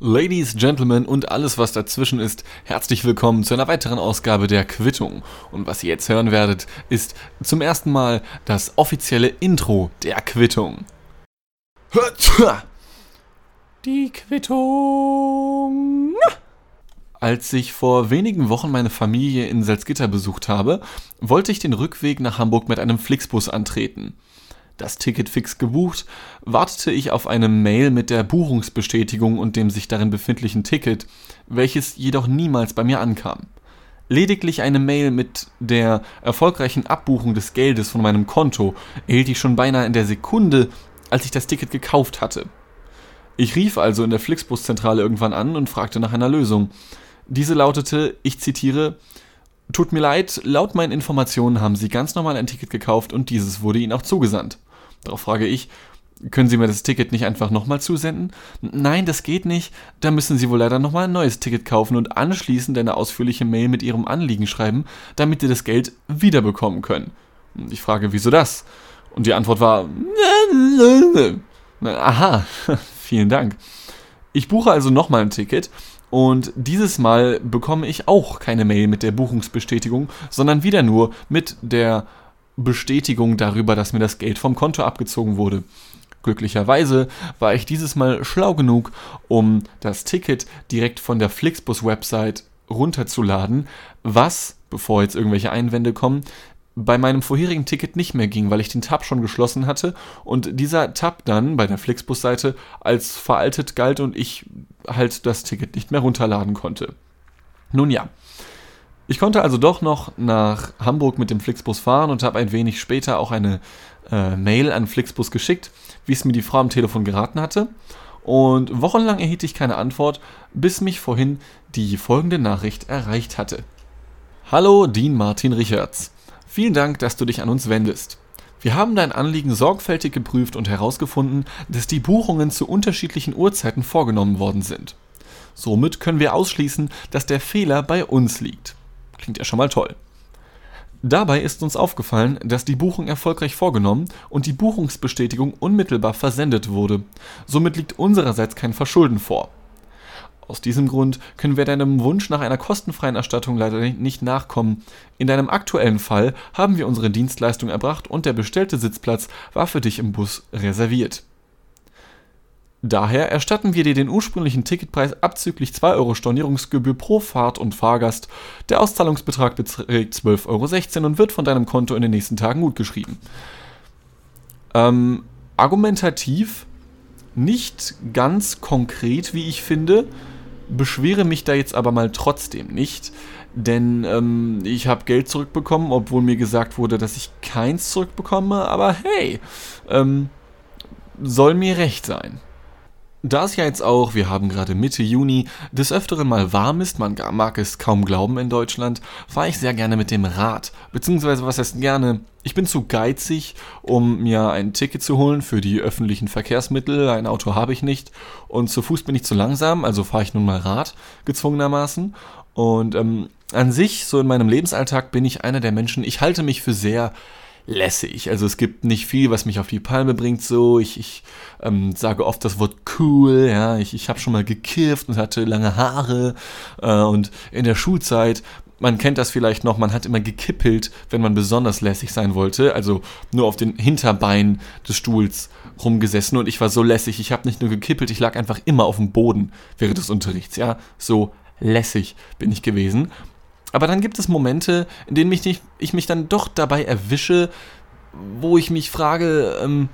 Ladies, Gentlemen und alles, was dazwischen ist, herzlich willkommen zu einer weiteren Ausgabe der Quittung. Und was ihr jetzt hören werdet, ist zum ersten Mal das offizielle Intro der Quittung. Die Quittung. Als ich vor wenigen Wochen meine Familie in Salzgitter besucht habe, wollte ich den Rückweg nach Hamburg mit einem Flixbus antreten das Ticket fix gebucht, wartete ich auf eine Mail mit der Buchungsbestätigung und dem sich darin befindlichen Ticket, welches jedoch niemals bei mir ankam. Lediglich eine Mail mit der erfolgreichen Abbuchung des Geldes von meinem Konto erhielt ich schon beinahe in der Sekunde, als ich das Ticket gekauft hatte. Ich rief also in der Flixbus-Zentrale irgendwann an und fragte nach einer Lösung. Diese lautete, ich zitiere, Tut mir leid, laut meinen Informationen haben Sie ganz normal ein Ticket gekauft und dieses wurde Ihnen auch zugesandt. Darauf frage ich, können Sie mir das Ticket nicht einfach nochmal zusenden? Nein, das geht nicht. Da müssen Sie wohl leider nochmal ein neues Ticket kaufen und anschließend eine ausführliche Mail mit Ihrem Anliegen schreiben, damit Sie das Geld wiederbekommen können. Ich frage, wieso das? Und die Antwort war, aha, vielen Dank. Ich buche also nochmal ein Ticket und dieses Mal bekomme ich auch keine Mail mit der Buchungsbestätigung, sondern wieder nur mit der Bestätigung darüber, dass mir das Geld vom Konto abgezogen wurde. Glücklicherweise war ich dieses Mal schlau genug, um das Ticket direkt von der Flixbus-Website runterzuladen, was, bevor jetzt irgendwelche Einwände kommen, bei meinem vorherigen Ticket nicht mehr ging, weil ich den Tab schon geschlossen hatte und dieser Tab dann bei der Flixbus-Seite als veraltet galt und ich halt das Ticket nicht mehr runterladen konnte. Nun ja, ich konnte also doch noch nach Hamburg mit dem Flixbus fahren und habe ein wenig später auch eine äh, Mail an Flixbus geschickt, wie es mir die Frau am Telefon geraten hatte. Und wochenlang erhielt ich keine Antwort, bis mich vorhin die folgende Nachricht erreicht hatte. Hallo, Dean Martin Richards. Vielen Dank, dass du dich an uns wendest. Wir haben dein Anliegen sorgfältig geprüft und herausgefunden, dass die Buchungen zu unterschiedlichen Uhrzeiten vorgenommen worden sind. Somit können wir ausschließen, dass der Fehler bei uns liegt. Klingt ja schon mal toll. Dabei ist uns aufgefallen, dass die Buchung erfolgreich vorgenommen und die Buchungsbestätigung unmittelbar versendet wurde. Somit liegt unsererseits kein Verschulden vor. Aus diesem Grund können wir deinem Wunsch nach einer kostenfreien Erstattung leider nicht nachkommen. In deinem aktuellen Fall haben wir unsere Dienstleistung erbracht und der bestellte Sitzplatz war für dich im Bus reserviert. Daher erstatten wir dir den ursprünglichen Ticketpreis abzüglich 2 Euro Stornierungsgebühr pro Fahrt und Fahrgast. Der Auszahlungsbetrag beträgt 12,16 Euro und wird von deinem Konto in den nächsten Tagen gutgeschrieben. Ähm, argumentativ nicht ganz konkret, wie ich finde, beschwere mich da jetzt aber mal trotzdem nicht, denn ähm, ich habe Geld zurückbekommen, obwohl mir gesagt wurde, dass ich keins zurückbekomme, aber hey, ähm, soll mir recht sein. Da es ja jetzt auch, wir haben gerade Mitte Juni, des Öfteren mal warm ist, man mag es kaum glauben in Deutschland, fahre ich sehr gerne mit dem Rad. Beziehungsweise, was heißt gerne? Ich bin zu geizig, um mir ein Ticket zu holen für die öffentlichen Verkehrsmittel. Ein Auto habe ich nicht. Und zu Fuß bin ich zu langsam, also fahre ich nun mal Rad, gezwungenermaßen. Und ähm, an sich, so in meinem Lebensalltag, bin ich einer der Menschen, ich halte mich für sehr lässig. Also es gibt nicht viel, was mich auf die Palme bringt. So, ich, ich ähm, sage oft das Wort cool. Ja, ich, ich habe schon mal gekifft und hatte lange Haare äh, und in der Schulzeit. Man kennt das vielleicht noch, man hat immer gekippelt, wenn man besonders lässig sein wollte. Also nur auf den Hinterbeinen des Stuhls rumgesessen und ich war so lässig. Ich habe nicht nur gekippelt, ich lag einfach immer auf dem Boden während des Unterrichts. Ja, so lässig bin ich gewesen. Aber dann gibt es Momente, in denen mich nicht, ich mich dann doch dabei erwische, wo ich mich frage, ähm,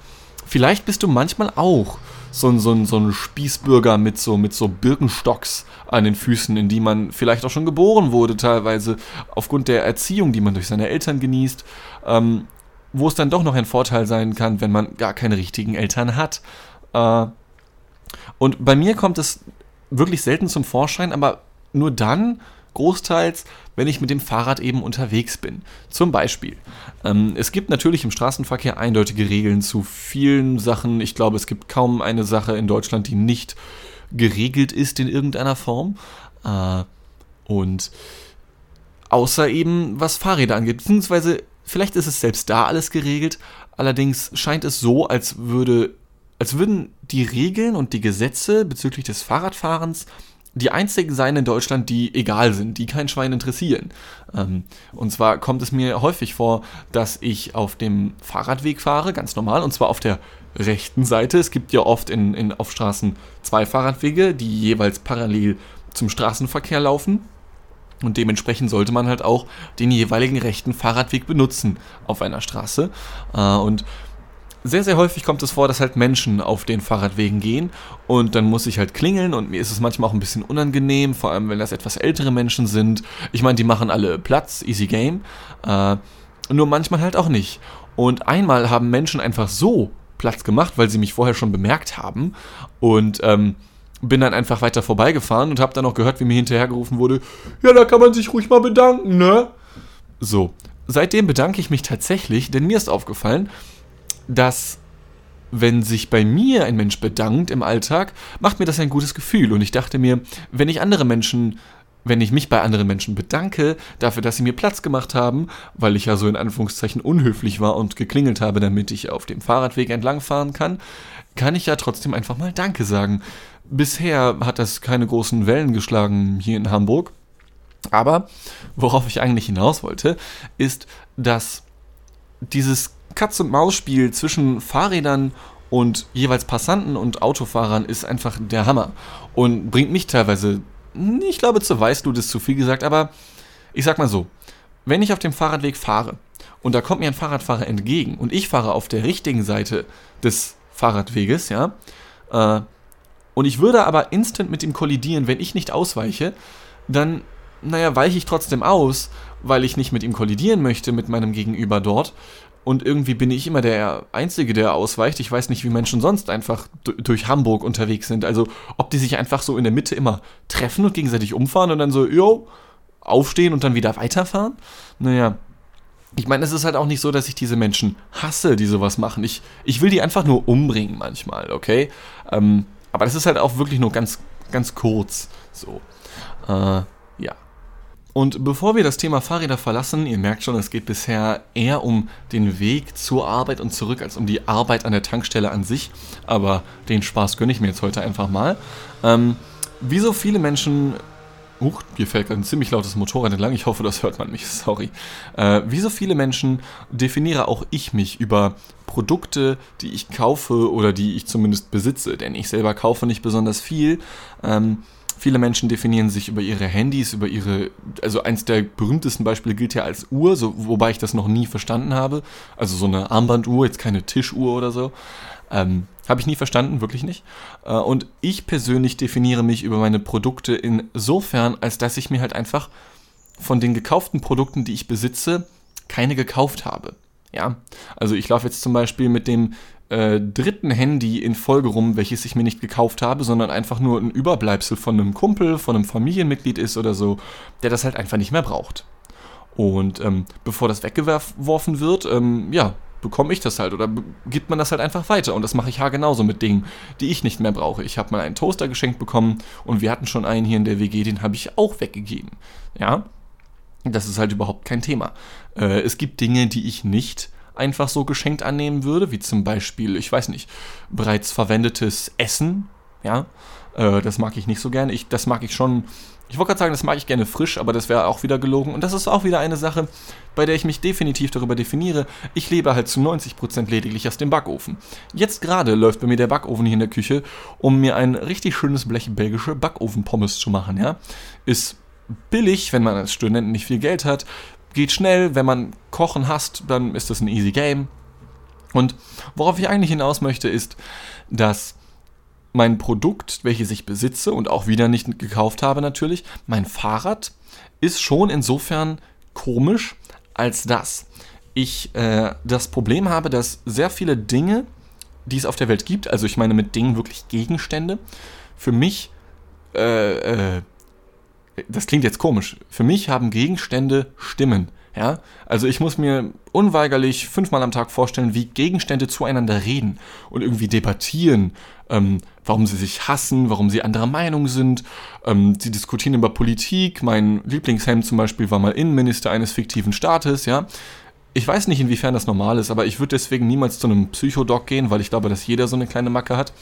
vielleicht bist du manchmal auch so ein, so, ein, so ein Spießbürger mit so, mit so Birkenstocks an den Füßen, in die man vielleicht auch schon geboren wurde, teilweise aufgrund der Erziehung, die man durch seine Eltern genießt, ähm, wo es dann doch noch ein Vorteil sein kann, wenn man gar keine richtigen Eltern hat. Äh, und bei mir kommt es wirklich selten zum Vorschein, aber nur dann, großteils, wenn ich mit dem Fahrrad eben unterwegs bin. Zum Beispiel. Ähm, es gibt natürlich im Straßenverkehr eindeutige Regeln zu vielen Sachen. Ich glaube, es gibt kaum eine Sache in Deutschland, die nicht geregelt ist in irgendeiner Form. Äh, und außer eben was Fahrräder angeht, beziehungsweise vielleicht ist es selbst da alles geregelt. Allerdings scheint es so, als würde als würden die Regeln und die Gesetze bezüglich des Fahrradfahrens die einzigen sein in Deutschland, die egal sind, die kein Schwein interessieren. Ähm, und zwar kommt es mir häufig vor, dass ich auf dem Fahrradweg fahre, ganz normal, und zwar auf der rechten Seite. Es gibt ja oft in, in, auf Straßen zwei Fahrradwege, die jeweils parallel zum Straßenverkehr laufen. Und dementsprechend sollte man halt auch den jeweiligen rechten Fahrradweg benutzen auf einer Straße. Äh, und sehr, sehr häufig kommt es vor, dass halt Menschen auf den Fahrradwegen gehen und dann muss ich halt klingeln und mir ist es manchmal auch ein bisschen unangenehm, vor allem wenn das etwas ältere Menschen sind. Ich meine, die machen alle Platz, easy game, äh, nur manchmal halt auch nicht. Und einmal haben Menschen einfach so Platz gemacht, weil sie mich vorher schon bemerkt haben und ähm, bin dann einfach weiter vorbeigefahren und habe dann auch gehört, wie mir hinterhergerufen wurde, ja, da kann man sich ruhig mal bedanken, ne? So, seitdem bedanke ich mich tatsächlich, denn mir ist aufgefallen, dass wenn sich bei mir ein Mensch bedankt im Alltag, macht mir das ein gutes Gefühl. Und ich dachte mir, wenn ich andere Menschen, wenn ich mich bei anderen Menschen bedanke, dafür, dass sie mir Platz gemacht haben, weil ich ja so in Anführungszeichen unhöflich war und geklingelt habe, damit ich auf dem Fahrradweg entlangfahren kann, kann ich ja trotzdem einfach mal Danke sagen. Bisher hat das keine großen Wellen geschlagen hier in Hamburg. Aber worauf ich eigentlich hinaus wollte, ist, dass dieses Katz-und-Maus-Spiel zwischen Fahrrädern und jeweils Passanten und Autofahrern ist einfach der Hammer und bringt mich teilweise, ich glaube, zur Weißglut ist zu viel gesagt, aber ich sag mal so, wenn ich auf dem Fahrradweg fahre und da kommt mir ein Fahrradfahrer entgegen und ich fahre auf der richtigen Seite des Fahrradweges, ja, äh, und ich würde aber instant mit ihm kollidieren, wenn ich nicht ausweiche, dann, naja, weiche ich trotzdem aus, weil ich nicht mit ihm kollidieren möchte, mit meinem Gegenüber dort. Und irgendwie bin ich immer der Einzige, der ausweicht. Ich weiß nicht, wie Menschen sonst einfach durch Hamburg unterwegs sind. Also, ob die sich einfach so in der Mitte immer treffen und gegenseitig umfahren und dann so, yo, aufstehen und dann wieder weiterfahren. Naja, ich meine, es ist halt auch nicht so, dass ich diese Menschen hasse, die sowas machen. Ich, ich will die einfach nur umbringen manchmal, okay? Ähm, aber das ist halt auch wirklich nur ganz, ganz kurz so. Äh, ja. Und bevor wir das Thema Fahrräder verlassen, ihr merkt schon, es geht bisher eher um den Weg zur Arbeit und zurück als um die Arbeit an der Tankstelle an sich. Aber den Spaß gönne ich mir jetzt heute einfach mal. Ähm, wie so viele Menschen Huch, hier fällt ein ziemlich lautes Motorrad entlang. Ich hoffe, das hört man nicht. Sorry. Äh, wie so viele Menschen definiere auch ich mich über Produkte, die ich kaufe oder die ich zumindest besitze. Denn ich selber kaufe nicht besonders viel. Ähm, Viele Menschen definieren sich über ihre Handys, über ihre, also eins der berühmtesten Beispiele gilt ja als Uhr, so, wobei ich das noch nie verstanden habe. Also so eine Armbanduhr, jetzt keine Tischuhr oder so. Ähm, habe ich nie verstanden, wirklich nicht. Äh, und ich persönlich definiere mich über meine Produkte insofern, als dass ich mir halt einfach von den gekauften Produkten, die ich besitze, keine gekauft habe. Ja, also ich laufe jetzt zum Beispiel mit dem äh, dritten Handy in Folge rum, welches ich mir nicht gekauft habe, sondern einfach nur ein Überbleibsel von einem Kumpel, von einem Familienmitglied ist oder so, der das halt einfach nicht mehr braucht. Und ähm, bevor das weggeworfen wird, ähm, ja, bekomme ich das halt oder gibt man das halt einfach weiter. Und das mache ich ja genauso mit Dingen, die ich nicht mehr brauche. Ich habe mal einen Toaster geschenkt bekommen und wir hatten schon einen hier in der WG, den habe ich auch weggegeben. Ja, das ist halt überhaupt kein Thema. Äh, es gibt Dinge, die ich nicht einfach so geschenkt annehmen würde, wie zum Beispiel, ich weiß nicht, bereits verwendetes Essen, ja, äh, das mag ich nicht so gerne. Ich, das mag ich schon, ich wollte gerade sagen, das mag ich gerne frisch, aber das wäre auch wieder gelogen. Und das ist auch wieder eine Sache, bei der ich mich definitiv darüber definiere. Ich lebe halt zu 90% lediglich aus dem Backofen. Jetzt gerade läuft bei mir der Backofen hier in der Küche, um mir ein richtig schönes Blech belgische Backofenpommes zu machen, ja. Ist billig, wenn man als Student nicht viel Geld hat, geht schnell, wenn man Kochen hasst, dann ist das ein easy game. Und worauf ich eigentlich hinaus möchte, ist, dass mein Produkt, welches ich besitze und auch wieder nicht gekauft habe natürlich, mein Fahrrad, ist schon insofern komisch, als dass ich äh, das Problem habe, dass sehr viele Dinge, die es auf der Welt gibt, also ich meine mit Dingen wirklich Gegenstände, für mich äh, äh, das klingt jetzt komisch. Für mich haben Gegenstände Stimmen. Ja, also ich muss mir unweigerlich fünfmal am Tag vorstellen, wie Gegenstände zueinander reden und irgendwie debattieren, ähm, warum sie sich hassen, warum sie anderer Meinung sind. Ähm, sie diskutieren über Politik. Mein Lieblingshemd zum Beispiel war mal Innenminister eines fiktiven Staates. Ja, Ich weiß nicht, inwiefern das normal ist, aber ich würde deswegen niemals zu einem Psychodoc gehen, weil ich glaube, dass jeder so eine kleine Macke hat.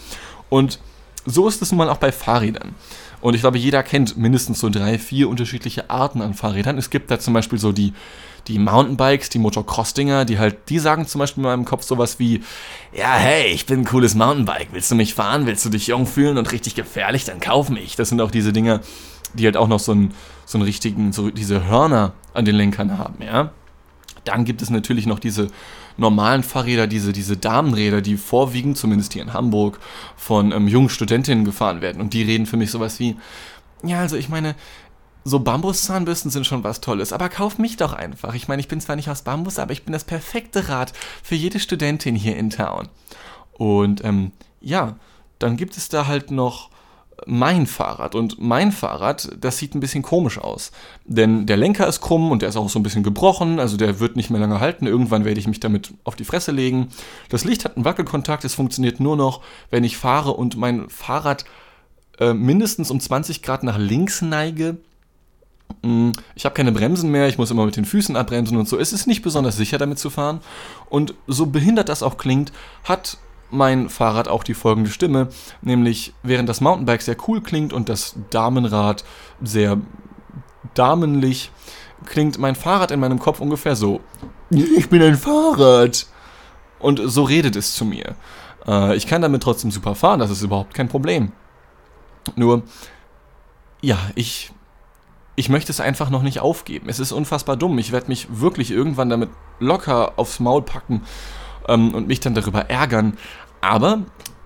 Und so ist es nun mal auch bei Fahrrädern. Und ich glaube, jeder kennt mindestens so drei, vier unterschiedliche Arten an Fahrrädern. Es gibt da zum Beispiel so die, die Mountainbikes, die Motocross-Dinger, die halt, die sagen zum Beispiel in meinem Kopf sowas wie, ja, hey, ich bin ein cooles Mountainbike, willst du mich fahren, willst du dich jung fühlen und richtig gefährlich, dann kauf mich. Das sind auch diese Dinger, die halt auch noch so einen, so einen richtigen, so diese Hörner an den Lenkern haben, ja. Dann gibt es natürlich noch diese normalen Fahrräder, diese, diese Damenräder, die vorwiegend, zumindest hier in Hamburg, von ähm, jungen Studentinnen gefahren werden. Und die reden für mich sowas wie, ja, also ich meine, so Bambuszahnbürsten sind schon was Tolles, aber kauf mich doch einfach. Ich meine, ich bin zwar nicht aus Bambus, aber ich bin das perfekte Rad für jede Studentin hier in Town. Und ähm, ja, dann gibt es da halt noch mein Fahrrad. Und mein Fahrrad, das sieht ein bisschen komisch aus. Denn der Lenker ist krumm und der ist auch so ein bisschen gebrochen, also der wird nicht mehr lange halten. Irgendwann werde ich mich damit auf die Fresse legen. Das Licht hat einen Wackelkontakt, es funktioniert nur noch, wenn ich fahre und mein Fahrrad äh, mindestens um 20 Grad nach links neige. Mm, ich habe keine Bremsen mehr, ich muss immer mit den Füßen abbremsen und so. Es ist nicht besonders sicher damit zu fahren. Und so behindert das auch klingt, hat mein Fahrrad auch die folgende Stimme, nämlich während das Mountainbike sehr cool klingt und das Damenrad sehr damenlich, klingt mein Fahrrad in meinem Kopf ungefähr so. Ich bin ein Fahrrad. Und so redet es zu mir. Äh, ich kann damit trotzdem super fahren, das ist überhaupt kein Problem. Nur, ja, ich, ich möchte es einfach noch nicht aufgeben. Es ist unfassbar dumm. Ich werde mich wirklich irgendwann damit locker aufs Maul packen ähm, und mich dann darüber ärgern. Aber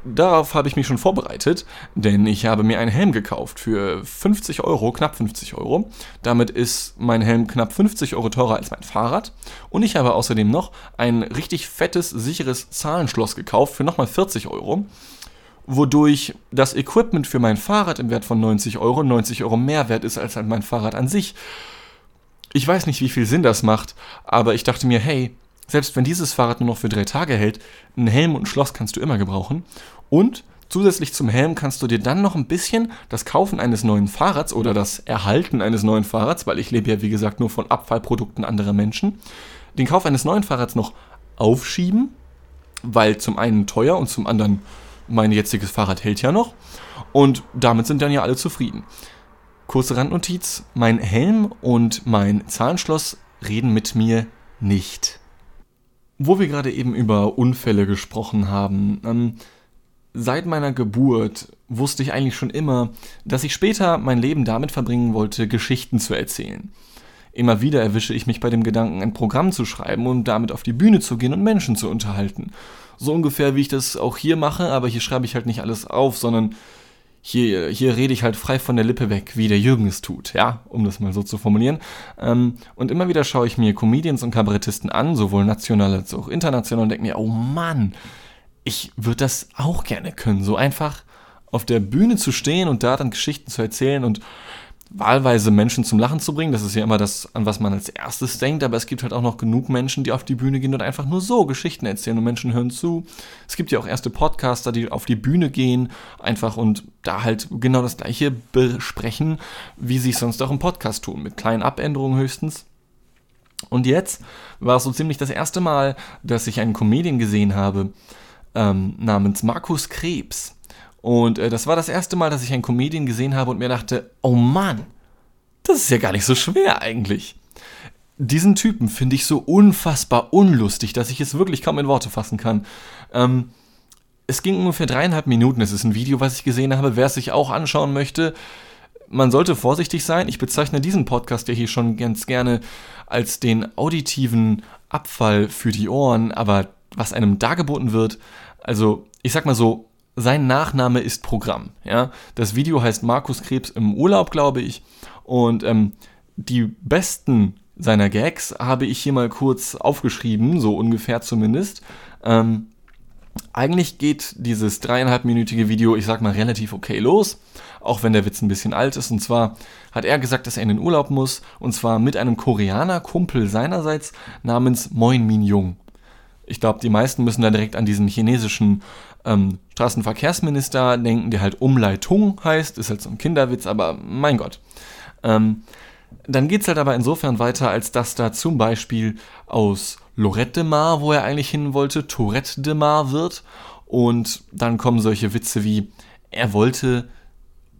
darauf habe ich mich schon vorbereitet, denn ich habe mir einen Helm gekauft für 50 Euro, knapp 50 Euro. Damit ist mein Helm knapp 50 Euro teurer als mein Fahrrad. Und ich habe außerdem noch ein richtig fettes, sicheres Zahlenschloss gekauft für nochmal 40 Euro. Wodurch das Equipment für mein Fahrrad im Wert von 90 Euro 90 Euro mehr wert ist als mein Fahrrad an sich. Ich weiß nicht, wie viel Sinn das macht, aber ich dachte mir, hey, selbst wenn dieses Fahrrad nur noch für drei Tage hält, ein Helm und ein Schloss kannst du immer gebrauchen. Und zusätzlich zum Helm kannst du dir dann noch ein bisschen das Kaufen eines neuen Fahrrads oder das Erhalten eines neuen Fahrrads, weil ich lebe ja wie gesagt nur von Abfallprodukten anderer Menschen, den Kauf eines neuen Fahrrads noch aufschieben, weil zum einen teuer und zum anderen mein jetziges Fahrrad hält ja noch. Und damit sind dann ja alle zufrieden. Kurze Randnotiz, mein Helm und mein Zahlenschloss reden mit mir nicht. Wo wir gerade eben über Unfälle gesprochen haben, ähm, seit meiner Geburt wusste ich eigentlich schon immer, dass ich später mein Leben damit verbringen wollte, Geschichten zu erzählen. Immer wieder erwische ich mich bei dem Gedanken, ein Programm zu schreiben und damit auf die Bühne zu gehen und Menschen zu unterhalten. So ungefähr wie ich das auch hier mache, aber hier schreibe ich halt nicht alles auf, sondern hier, hier rede ich halt frei von der Lippe weg, wie der Jürgen es tut, ja, um das mal so zu formulieren. Ähm, und immer wieder schaue ich mir Comedians und Kabarettisten an, sowohl national als auch international, und denke mir, oh Mann, ich würde das auch gerne können, so einfach auf der Bühne zu stehen und da dann Geschichten zu erzählen und wahlweise Menschen zum Lachen zu bringen. Das ist ja immer das, an was man als erstes denkt, aber es gibt halt auch noch genug Menschen, die auf die Bühne gehen und einfach nur so Geschichten erzählen und Menschen hören zu. Es gibt ja auch erste Podcaster, die auf die Bühne gehen, einfach und da halt genau das gleiche besprechen, wie sie es sonst auch im Podcast tun, mit kleinen Abänderungen höchstens. Und jetzt war es so ziemlich das erste Mal, dass ich einen Comedian gesehen habe, ähm, namens Markus Krebs. Und äh, das war das erste Mal, dass ich einen Comedian gesehen habe und mir dachte, oh Mann, das ist ja gar nicht so schwer eigentlich. Diesen Typen finde ich so unfassbar unlustig, dass ich es wirklich kaum in Worte fassen kann. Ähm, es ging ungefähr dreieinhalb Minuten. Es ist ein Video, was ich gesehen habe. Wer es sich auch anschauen möchte, man sollte vorsichtig sein. Ich bezeichne diesen Podcast ja hier schon ganz gerne als den auditiven Abfall für die Ohren, aber was einem dargeboten wird, also ich sag mal so, sein Nachname ist Programm. Ja? Das Video heißt Markus Krebs im Urlaub, glaube ich. Und ähm, die besten seiner Gags habe ich hier mal kurz aufgeschrieben, so ungefähr zumindest. Ähm, eigentlich geht dieses dreieinhalbminütige Video, ich sag mal, relativ okay los, auch wenn der Witz ein bisschen alt ist. Und zwar hat er gesagt, dass er in den Urlaub muss, und zwar mit einem Koreaner-Kumpel seinerseits namens Moin Min Jung. Ich glaube, die meisten müssen da direkt an diesen chinesischen ähm, Straßenverkehrsminister denken, der halt Umleitung heißt. Ist halt so ein Kinderwitz, aber mein Gott. Ähm, dann geht es halt aber insofern weiter, als dass da zum Beispiel aus Lorette de Mar, wo er eigentlich hin wollte, Tourette de Mar wird. Und dann kommen solche Witze wie, er wollte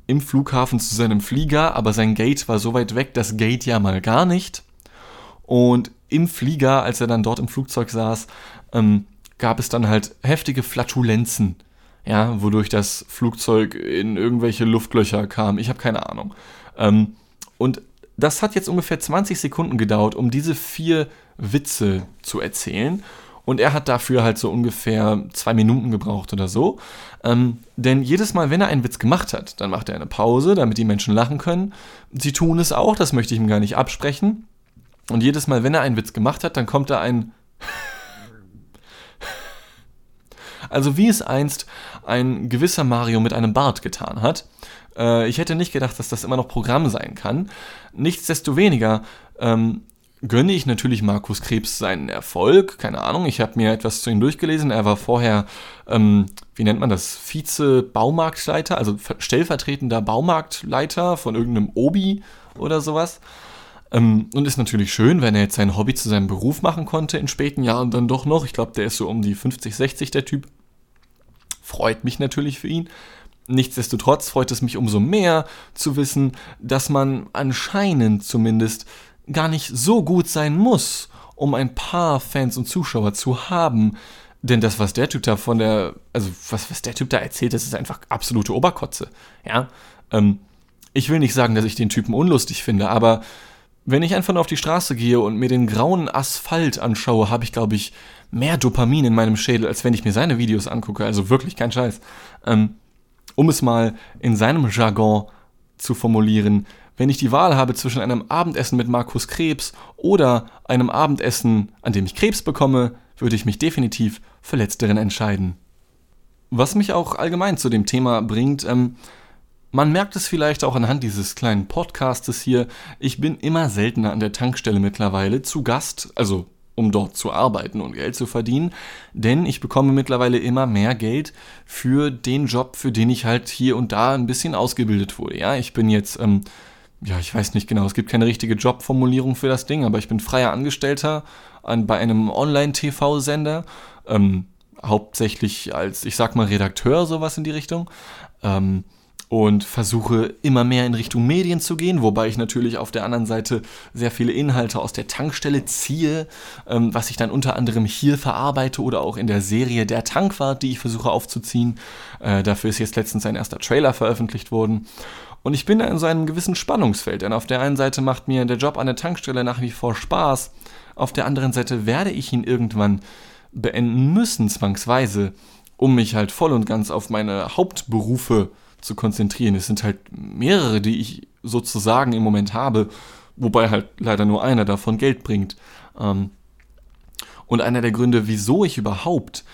im Flughafen zu seinem Flieger, aber sein Gate war so weit weg, das Gate ja mal gar nicht. Und im Flieger, als er dann dort im Flugzeug saß, ähm, gab es dann halt heftige Flatulenzen, ja, wodurch das Flugzeug in irgendwelche Luftlöcher kam. Ich habe keine Ahnung. Ähm, und das hat jetzt ungefähr 20 Sekunden gedauert, um diese vier Witze zu erzählen. Und er hat dafür halt so ungefähr zwei Minuten gebraucht oder so. Ähm, denn jedes Mal, wenn er einen Witz gemacht hat, dann macht er eine Pause, damit die Menschen lachen können. Sie tun es auch, das möchte ich ihm gar nicht absprechen. Und jedes Mal, wenn er einen Witz gemacht hat, dann kommt da ein Also wie es einst ein gewisser Mario mit einem Bart getan hat. Äh, ich hätte nicht gedacht, dass das immer noch Programm sein kann. Nichtsdestoweniger ähm, gönne ich natürlich Markus Krebs seinen Erfolg. Keine Ahnung, ich habe mir etwas zu ihm durchgelesen. Er war vorher, ähm, wie nennt man das, Vize-Baumarktleiter, also stellvertretender Baumarktleiter von irgendeinem Obi oder sowas. Ähm, und ist natürlich schön, wenn er jetzt sein Hobby zu seinem Beruf machen konnte in späten Jahren dann doch noch. Ich glaube, der ist so um die 50, 60 der Typ. Freut mich natürlich für ihn. Nichtsdestotrotz freut es mich umso mehr zu wissen, dass man anscheinend zumindest gar nicht so gut sein muss, um ein paar Fans und Zuschauer zu haben. Denn das, was der Typ da von der, also was, was der Typ da erzählt, das ist einfach absolute Oberkotze. Ja. Ähm, ich will nicht sagen, dass ich den Typen unlustig finde, aber wenn ich einfach nur auf die Straße gehe und mir den grauen Asphalt anschaue, habe ich, glaube ich, mehr Dopamin in meinem Schädel, als wenn ich mir seine Videos angucke. Also wirklich kein Scheiß. Ähm, um es mal in seinem Jargon zu formulieren, wenn ich die Wahl habe zwischen einem Abendessen mit Markus Krebs oder einem Abendessen, an dem ich Krebs bekomme, würde ich mich definitiv für letzteren entscheiden. Was mich auch allgemein zu dem Thema bringt, ähm, man merkt es vielleicht auch anhand dieses kleinen Podcastes hier. Ich bin immer seltener an der Tankstelle mittlerweile zu Gast, also um dort zu arbeiten und Geld zu verdienen, denn ich bekomme mittlerweile immer mehr Geld für den Job, für den ich halt hier und da ein bisschen ausgebildet wurde. Ja, ich bin jetzt, ähm, ja, ich weiß nicht genau, es gibt keine richtige Jobformulierung für das Ding, aber ich bin freier Angestellter an, bei einem Online-TV-Sender, ähm, hauptsächlich als, ich sag mal, Redakteur, sowas in die Richtung. Ähm, und versuche immer mehr in Richtung Medien zu gehen, wobei ich natürlich auf der anderen Seite sehr viele Inhalte aus der Tankstelle ziehe, ähm, was ich dann unter anderem hier verarbeite oder auch in der Serie Der Tankwart, die ich versuche aufzuziehen. Äh, dafür ist jetzt letztens ein erster Trailer veröffentlicht worden. Und ich bin da in so einem gewissen Spannungsfeld, denn auf der einen Seite macht mir der Job an der Tankstelle nach wie vor Spaß, auf der anderen Seite werde ich ihn irgendwann beenden müssen, zwangsweise, um mich halt voll und ganz auf meine Hauptberufe zu zu konzentrieren. Es sind halt mehrere, die ich sozusagen im Moment habe, wobei halt leider nur einer davon Geld bringt. Ähm, und einer der Gründe, wieso ich überhaupt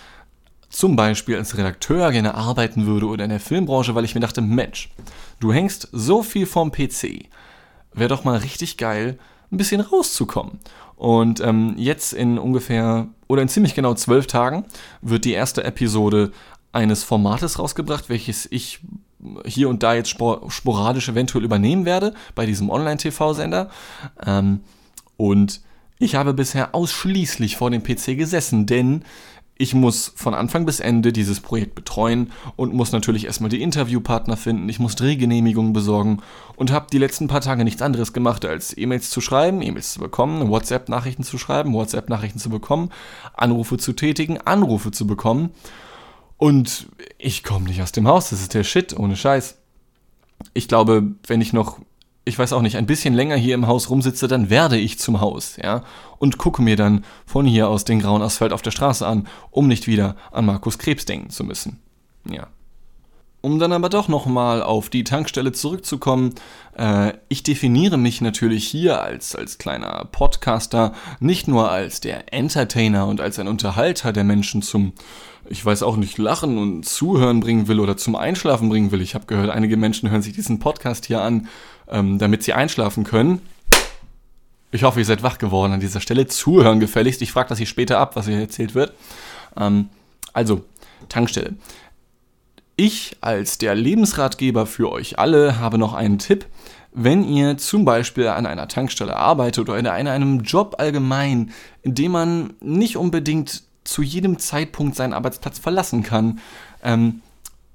zum Beispiel als Redakteur gerne arbeiten würde oder in der Filmbranche, weil ich mir dachte, Mensch, du hängst so viel vom PC. Wäre doch mal richtig geil, ein bisschen rauszukommen. Und ähm, jetzt in ungefähr oder in ziemlich genau zwölf Tagen wird die erste Episode eines Formates rausgebracht, welches ich hier und da jetzt sporadisch eventuell übernehmen werde bei diesem Online-TV-Sender. Ähm, und ich habe bisher ausschließlich vor dem PC gesessen, denn ich muss von Anfang bis Ende dieses Projekt betreuen und muss natürlich erstmal die Interviewpartner finden, ich muss Drehgenehmigungen besorgen und habe die letzten paar Tage nichts anderes gemacht, als E-Mails zu schreiben, E-Mails zu bekommen, WhatsApp-Nachrichten zu schreiben, WhatsApp-Nachrichten zu bekommen, Anrufe zu tätigen, Anrufe zu bekommen und ich komme nicht aus dem Haus, das ist der Shit, ohne Scheiß. Ich glaube, wenn ich noch, ich weiß auch nicht, ein bisschen länger hier im Haus rumsitze, dann werde ich zum Haus, ja, und gucke mir dann von hier aus den grauen Asphalt auf der Straße an, um nicht wieder an Markus Krebs denken zu müssen. Ja. Um dann aber doch nochmal auf die Tankstelle zurückzukommen, äh, ich definiere mich natürlich hier als, als kleiner Podcaster nicht nur als der Entertainer und als ein Unterhalter der Menschen zum, ich weiß auch nicht, Lachen und Zuhören bringen will oder zum Einschlafen bringen will. Ich habe gehört, einige Menschen hören sich diesen Podcast hier an, ähm, damit sie einschlafen können. Ich hoffe, ihr seid wach geworden an dieser Stelle. Zuhören gefälligst. Ich frage das hier später ab, was hier erzählt wird. Ähm, also, Tankstelle Ich als der Lebensratgeber für euch alle habe noch einen Tipp. Wenn ihr zum Beispiel an einer Tankstelle arbeitet oder in einem Job allgemein, in dem man nicht unbedingt zu jedem Zeitpunkt seinen Arbeitsplatz verlassen kann, ähm,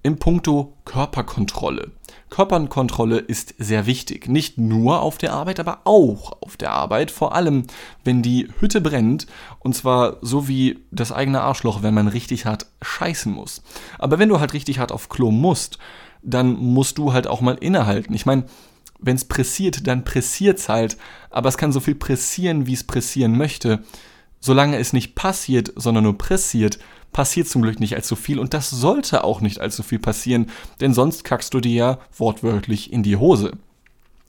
im Punkto Körperkontrolle. Körperkontrolle ist sehr wichtig. Nicht nur auf der Arbeit, aber auch auf der Arbeit. Vor allem, wenn die Hütte brennt. Und zwar so wie das eigene Arschloch, wenn man richtig hart scheißen muss. Aber wenn du halt richtig hart auf Klo musst, dann musst du halt auch mal innehalten. Ich meine, wenn es pressiert, dann pressiert's halt. Aber es kann so viel pressieren, wie es pressieren möchte. Solange es nicht passiert, sondern nur pressiert, passiert zum Glück nicht allzu viel und das sollte auch nicht allzu viel passieren, denn sonst kackst du dir ja wortwörtlich in die Hose.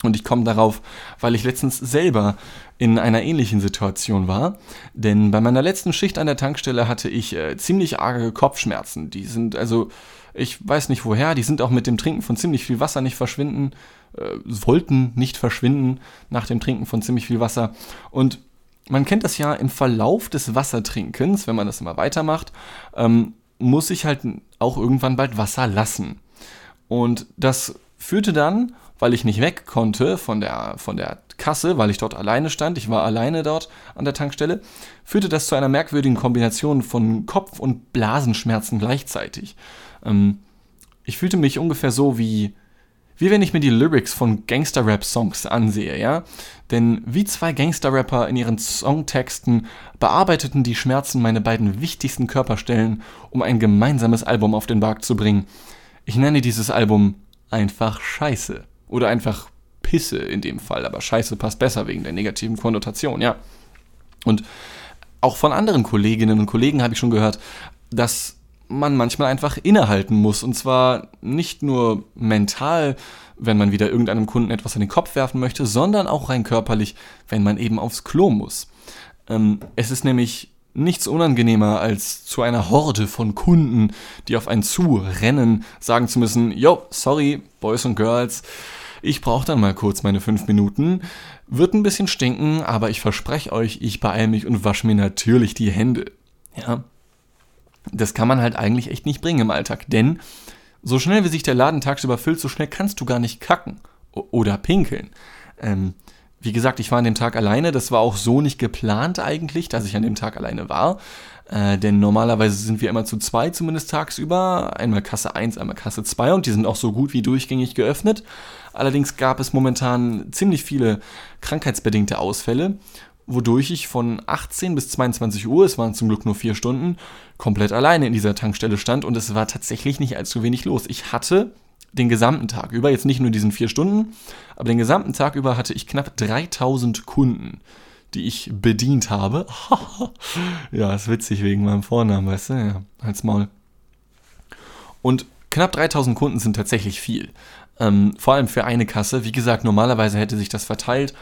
Und ich komme darauf, weil ich letztens selber in einer ähnlichen Situation war. Denn bei meiner letzten Schicht an der Tankstelle hatte ich äh, ziemlich arge Kopfschmerzen. Die sind also, ich weiß nicht woher, die sind auch mit dem Trinken von ziemlich viel Wasser nicht verschwinden, äh, wollten nicht verschwinden nach dem Trinken von ziemlich viel Wasser. Und man kennt das ja im Verlauf des Wassertrinkens, wenn man das immer weitermacht, ähm, muss ich halt auch irgendwann bald Wasser lassen. Und das führte dann, weil ich nicht weg konnte von der, von der Kasse, weil ich dort alleine stand, ich war alleine dort an der Tankstelle, führte das zu einer merkwürdigen Kombination von Kopf- und Blasenschmerzen gleichzeitig. Ähm, ich fühlte mich ungefähr so wie wie wenn ich mir die Lyrics von Gangster-Rap-Songs ansehe, ja? Denn wie zwei Gangster-Rapper in ihren Songtexten bearbeiteten die Schmerzen meine beiden wichtigsten Körperstellen, um ein gemeinsames Album auf den Markt zu bringen. Ich nenne dieses Album einfach Scheiße. Oder einfach Pisse in dem Fall, aber Scheiße passt besser wegen der negativen Konnotation, ja. Und auch von anderen Kolleginnen und Kollegen habe ich schon gehört, dass man manchmal einfach innehalten muss. Und zwar nicht nur mental, wenn man wieder irgendeinem Kunden etwas in den Kopf werfen möchte, sondern auch rein körperlich, wenn man eben aufs Klo muss. Ähm, es ist nämlich nichts unangenehmer, als zu einer Horde von Kunden, die auf einen zurennen, sagen zu müssen, yo, sorry, Boys und Girls, ich brauche dann mal kurz meine fünf Minuten. Wird ein bisschen stinken, aber ich verspreche euch, ich beeile mich und wasche mir natürlich die Hände. Ja, das kann man halt eigentlich echt nicht bringen im Alltag, denn so schnell wie sich der Laden tagsüber füllt, so schnell kannst du gar nicht kacken oder pinkeln. Ähm, wie gesagt, ich war an dem Tag alleine. Das war auch so nicht geplant eigentlich, dass ich an dem Tag alleine war. Äh, denn normalerweise sind wir immer zu zwei zumindest tagsüber. Einmal Kasse 1, einmal Kasse 2 und die sind auch so gut wie durchgängig geöffnet. Allerdings gab es momentan ziemlich viele krankheitsbedingte Ausfälle wodurch ich von 18 bis 22 Uhr, es waren zum Glück nur vier Stunden, komplett alleine in dieser Tankstelle stand und es war tatsächlich nicht allzu wenig los. Ich hatte den gesamten Tag über, jetzt nicht nur diesen vier Stunden, aber den gesamten Tag über hatte ich knapp 3000 Kunden, die ich bedient habe. ja, ist witzig wegen meinem Vornamen, weißt du? Ja, als Maul. Und knapp 3000 Kunden sind tatsächlich viel. Ähm, vor allem für eine Kasse. Wie gesagt, normalerweise hätte sich das verteilt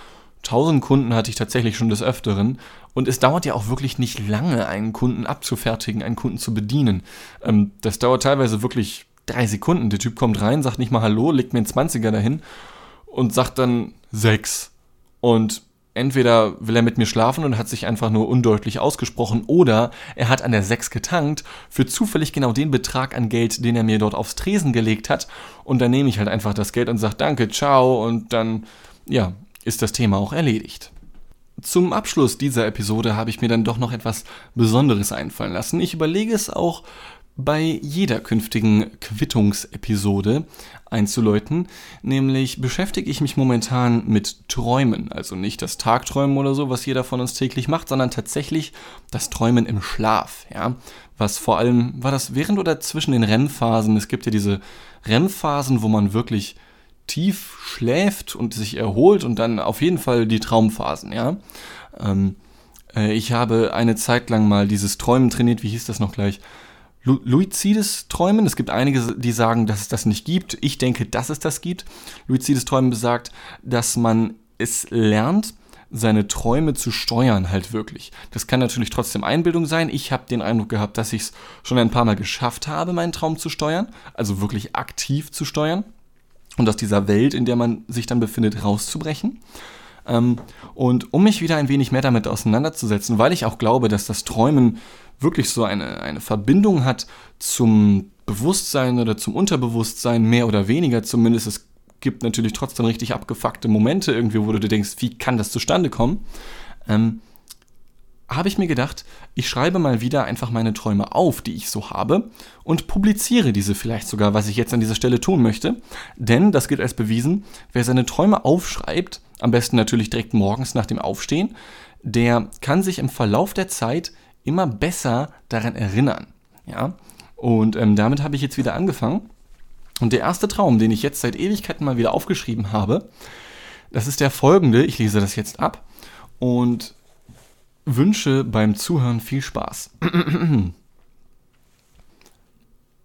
1000 Kunden hatte ich tatsächlich schon des Öfteren. Und es dauert ja auch wirklich nicht lange, einen Kunden abzufertigen, einen Kunden zu bedienen. Ähm, das dauert teilweise wirklich drei Sekunden. Der Typ kommt rein, sagt nicht mal Hallo, legt mir einen 20er dahin und sagt dann sechs. Und entweder will er mit mir schlafen und hat sich einfach nur undeutlich ausgesprochen oder er hat an der 6 getankt für zufällig genau den Betrag an Geld, den er mir dort aufs Tresen gelegt hat und dann nehme ich halt einfach das Geld und sage danke, ciao und dann ja, ist das Thema auch erledigt. Zum Abschluss dieser Episode habe ich mir dann doch noch etwas Besonderes einfallen lassen. Ich überlege es auch bei jeder künftigen Quittungsepisode einzuläuten, nämlich beschäftige ich mich momentan mit Träumen, also nicht das Tagträumen oder so, was jeder von uns täglich macht, sondern tatsächlich das Träumen im Schlaf, ja, was vor allem war das während oder zwischen den REM-Phasen, es gibt ja diese REM-Phasen, wo man wirklich tief schläft und sich erholt und dann auf jeden Fall die Traumphasen, ja. Ähm, äh, ich habe eine Zeit lang mal dieses Träumen trainiert, wie hieß das noch gleich? Lu Luizides Träumen. Es gibt einige, die sagen, dass es das nicht gibt. Ich denke, dass es das gibt. Luizides Träumen besagt, dass man es lernt, seine Träume zu steuern, halt wirklich. Das kann natürlich trotzdem Einbildung sein. Ich habe den Eindruck gehabt, dass ich es schon ein paar Mal geschafft habe, meinen Traum zu steuern, also wirklich aktiv zu steuern und aus dieser Welt, in der man sich dann befindet, rauszubrechen. Ähm, und um mich wieder ein wenig mehr damit auseinanderzusetzen, weil ich auch glaube, dass das Träumen wirklich so eine, eine Verbindung hat zum Bewusstsein oder zum Unterbewusstsein, mehr oder weniger zumindest. Es gibt natürlich trotzdem richtig abgefuckte Momente irgendwie, wo du dir denkst, wie kann das zustande kommen? Ähm, habe ich mir gedacht, ich schreibe mal wieder einfach meine Träume auf, die ich so habe, und publiziere diese vielleicht sogar, was ich jetzt an dieser Stelle tun möchte. Denn, das gilt als bewiesen, wer seine Träume aufschreibt, am besten natürlich direkt morgens nach dem Aufstehen, der kann sich im Verlauf der Zeit immer besser daran erinnern. Ja? Und ähm, damit habe ich jetzt wieder angefangen. Und der erste Traum, den ich jetzt seit Ewigkeiten mal wieder aufgeschrieben habe, das ist der folgende. Ich lese das jetzt ab. Und wünsche beim Zuhören viel Spaß.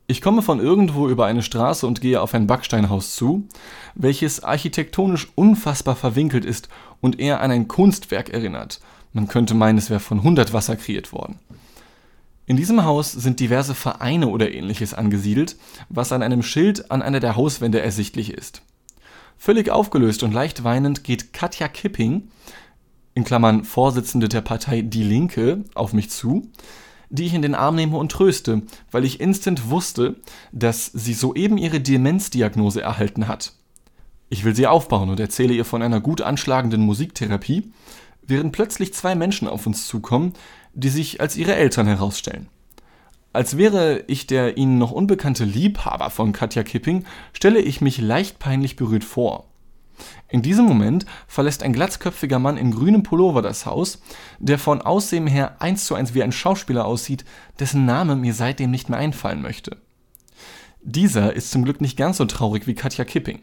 Ich komme von irgendwo über eine Straße und gehe auf ein Backsteinhaus zu, welches architektonisch unfassbar verwinkelt ist und eher an ein Kunstwerk erinnert. Man könnte meinen, es wäre von 100 Wasser kreiert worden. In diesem Haus sind diverse Vereine oder ähnliches angesiedelt, was an einem Schild an einer der Hauswände ersichtlich ist. Völlig aufgelöst und leicht weinend geht Katja Kipping, in Klammern Vorsitzende der Partei Die Linke, auf mich zu, die ich in den Arm nehme und tröste, weil ich instant wusste, dass sie soeben ihre Demenzdiagnose erhalten hat. Ich will sie aufbauen und erzähle ihr von einer gut anschlagenden Musiktherapie, während plötzlich zwei Menschen auf uns zukommen, die sich als ihre Eltern herausstellen. Als wäre ich der ihnen noch unbekannte Liebhaber von Katja Kipping, stelle ich mich leicht peinlich berührt vor. In diesem Moment verlässt ein glatzköpfiger Mann in grünem Pullover das Haus, der von Aussehen her eins zu eins wie ein Schauspieler aussieht, dessen Name mir seitdem nicht mehr einfallen möchte. Dieser ist zum Glück nicht ganz so traurig wie Katja Kipping.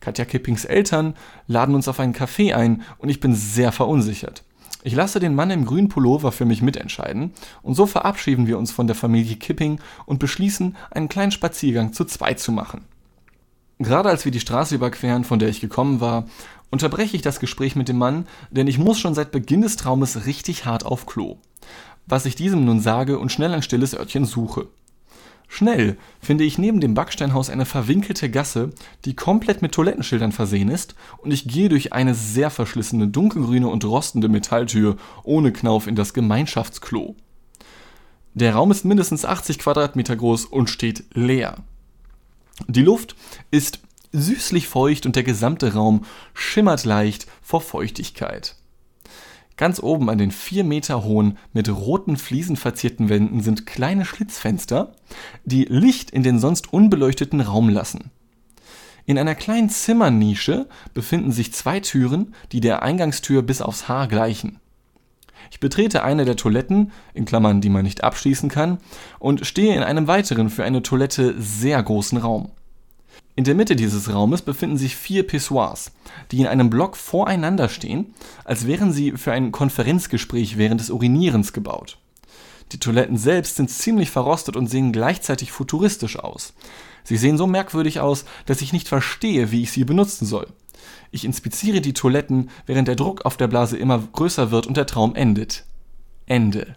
Katja Kippings Eltern laden uns auf einen Café ein und ich bin sehr verunsichert. Ich lasse den Mann im grünen Pullover für mich mitentscheiden und so verabschieden wir uns von der Familie Kipping und beschließen, einen kleinen Spaziergang zu zweit zu machen. Gerade als wir die Straße überqueren, von der ich gekommen war, unterbreche ich das Gespräch mit dem Mann, denn ich muss schon seit Beginn des Traumes richtig hart auf Klo. Was ich diesem nun sage und schnell ein stilles Örtchen suche. Schnell finde ich neben dem Backsteinhaus eine verwinkelte Gasse, die komplett mit Toilettenschildern versehen ist, und ich gehe durch eine sehr verschlissene dunkelgrüne und rostende Metalltür ohne Knauf in das Gemeinschaftsklo. Der Raum ist mindestens 80 Quadratmeter groß und steht leer. Die Luft ist süßlich feucht und der gesamte Raum schimmert leicht vor Feuchtigkeit. Ganz oben an den vier Meter hohen, mit roten Fliesen verzierten Wänden sind kleine Schlitzfenster, die Licht in den sonst unbeleuchteten Raum lassen. In einer kleinen Zimmernische befinden sich zwei Türen, die der Eingangstür bis aufs Haar gleichen. Ich betrete eine der Toiletten, in Klammern, die man nicht abschließen kann, und stehe in einem weiteren für eine Toilette sehr großen Raum. In der Mitte dieses Raumes befinden sich vier Pissoirs, die in einem Block voreinander stehen, als wären sie für ein Konferenzgespräch während des Urinierens gebaut. Die Toiletten selbst sind ziemlich verrostet und sehen gleichzeitig futuristisch aus. Sie sehen so merkwürdig aus, dass ich nicht verstehe, wie ich sie benutzen soll. Ich inspiziere die Toiletten, während der Druck auf der Blase immer größer wird und der Traum endet. Ende.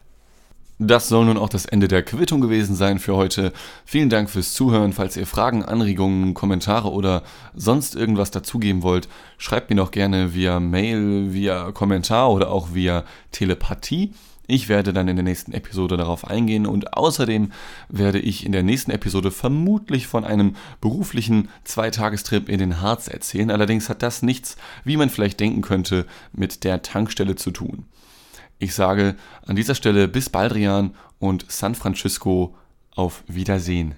Das soll nun auch das Ende der Quittung gewesen sein für heute. Vielen Dank fürs Zuhören. Falls ihr Fragen, Anregungen, Kommentare oder sonst irgendwas dazugeben wollt, schreibt mir doch gerne via Mail, via Kommentar oder auch via Telepathie. Ich werde dann in der nächsten Episode darauf eingehen und außerdem werde ich in der nächsten Episode vermutlich von einem beruflichen Zweitagestrip in den Harz erzählen. Allerdings hat das nichts, wie man vielleicht denken könnte, mit der Tankstelle zu tun. Ich sage an dieser Stelle bis Baldrian und San Francisco auf Wiedersehen.